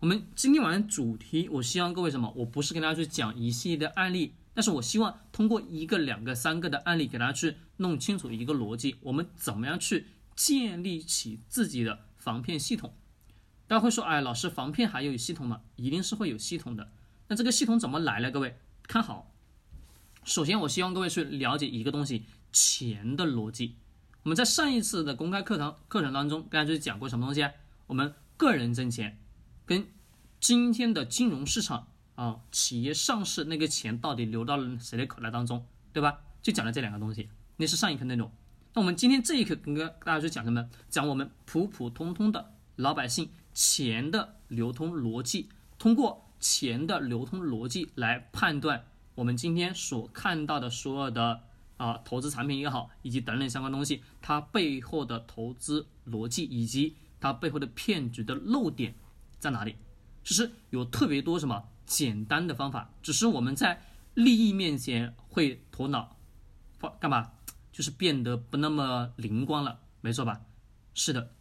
我们今天晚上主题，我希望各位什么？我不是跟大家去讲一系列的案例，但是我希望通过一个、两个、三个的案例，给大家去弄清楚一个逻辑，我们怎么样去建立起自己的防骗系统。大家会说，哎，老师，防骗还有系统吗？一定是会有系统的。那这个系统怎么来呢？各位看好，首先我希望各位去了解一个东西，钱的逻辑。我们在上一次的公开课堂课程当中，跟大家就讲过什么东西啊？我们个人挣钱。跟今天的金融市场啊，企业上市那个钱到底流到了谁的口袋当中，对吧？就讲了这两个东西，那是上一课内容。那我们今天这一课跟大家去讲什么？讲我们普普通通的老百姓钱的流通逻辑，通过钱的流通逻辑来判断我们今天所看到的所有的啊投资产品也好，以及等等相关东西，它背后的投资逻辑以及它背后的骗局的漏点。在哪里？其实有特别多什么简单的方法，只是我们在利益面前会头脑，干嘛？就是变得不那么灵光了，没错吧？是的。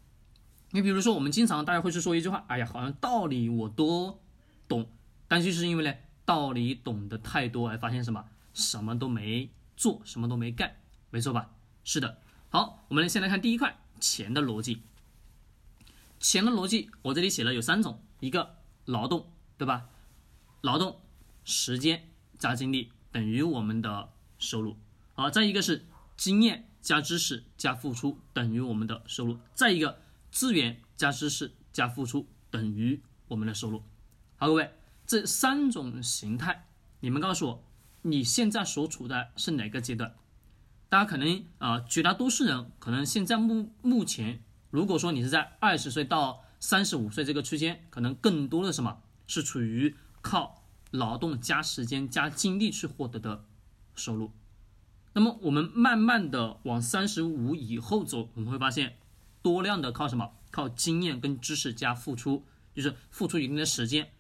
你比如说，我们经常大家会去说一句话，哎呀，好像道理我都懂，但就是因为呢，道理懂得太多，而发现什么？什么都没做，什么都没干，没错吧？是的。好，我们先来看第一块，钱的逻辑。钱的逻辑，我这里写了有三种，一个劳动，对吧？劳动时间加精力等于我们的收入。好，再一个是经验加知识加付出等于我们的收入。再一个资源加知识加付出等于我们的收入。好，各位，这三种形态，你们告诉我，你现在所处的是哪个阶段？大家可能啊，绝大多数人可能现在目目前。如果说你是在二十岁到三十五岁这个区间，可能更多的什么是处于靠劳动加时间加精力去获得的收入。那么我们慢慢的往三十五以后走，我们会发现多量的靠什么？靠经验跟知识加付出，就是付出一定的时间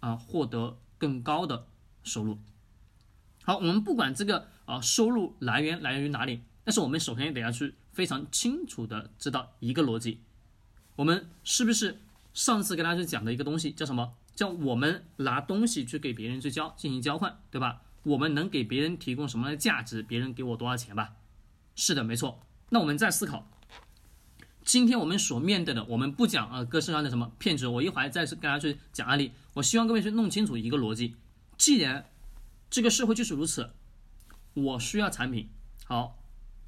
啊，获得更高的收入。好，我们不管这个啊收入来源来源于哪里，但是我们首先得要去。非常清楚的知道一个逻辑，我们是不是上次跟大家去讲的一个东西叫什么？叫我们拿东西去给别人去交进行交换，对吧？我们能给别人提供什么样的价值，别人给我多少钱吧？是的，没错。那我们再思考，今天我们所面对的，我们不讲啊各式各样的什么骗局，我一会儿再次跟大家去讲案例。我希望各位去弄清楚一个逻辑，既然这个社会就是如此，我需要产品，好，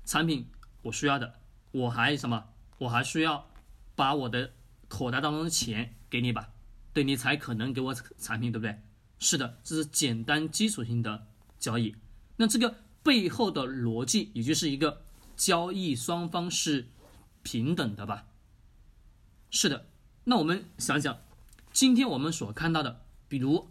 产品。我需要的，我还什么？我还需要把我的口袋当中的钱给你吧，对你才可能给我产品，对不对？是的，这是简单基础性的交易。那这个背后的逻辑，也就是一个交易双方是平等的吧？是的。那我们想想，今天我们所看到的，比如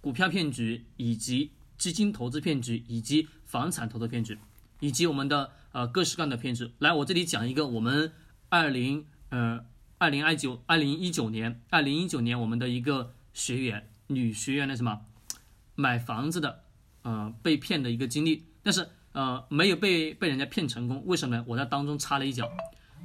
股票骗局，以及基金投资骗局，以及房产投资骗局，以及我们的。呃，各式各样的骗局。来，我这里讲一个，我们二零呃二零二九二零一九年二零一九年我们的一个学员女学员的什么买房子的呃被骗的一个经历，但是呃没有被被人家骗成功，为什么呢？我在当中插了一脚，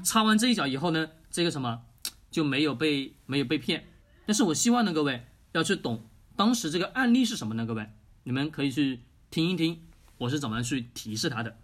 插完这一脚以后呢，这个什么就没有被没有被骗。但是我希望呢，各位要去懂当时这个案例是什么呢？各位，你们可以去听一听，我是怎么去提示他的。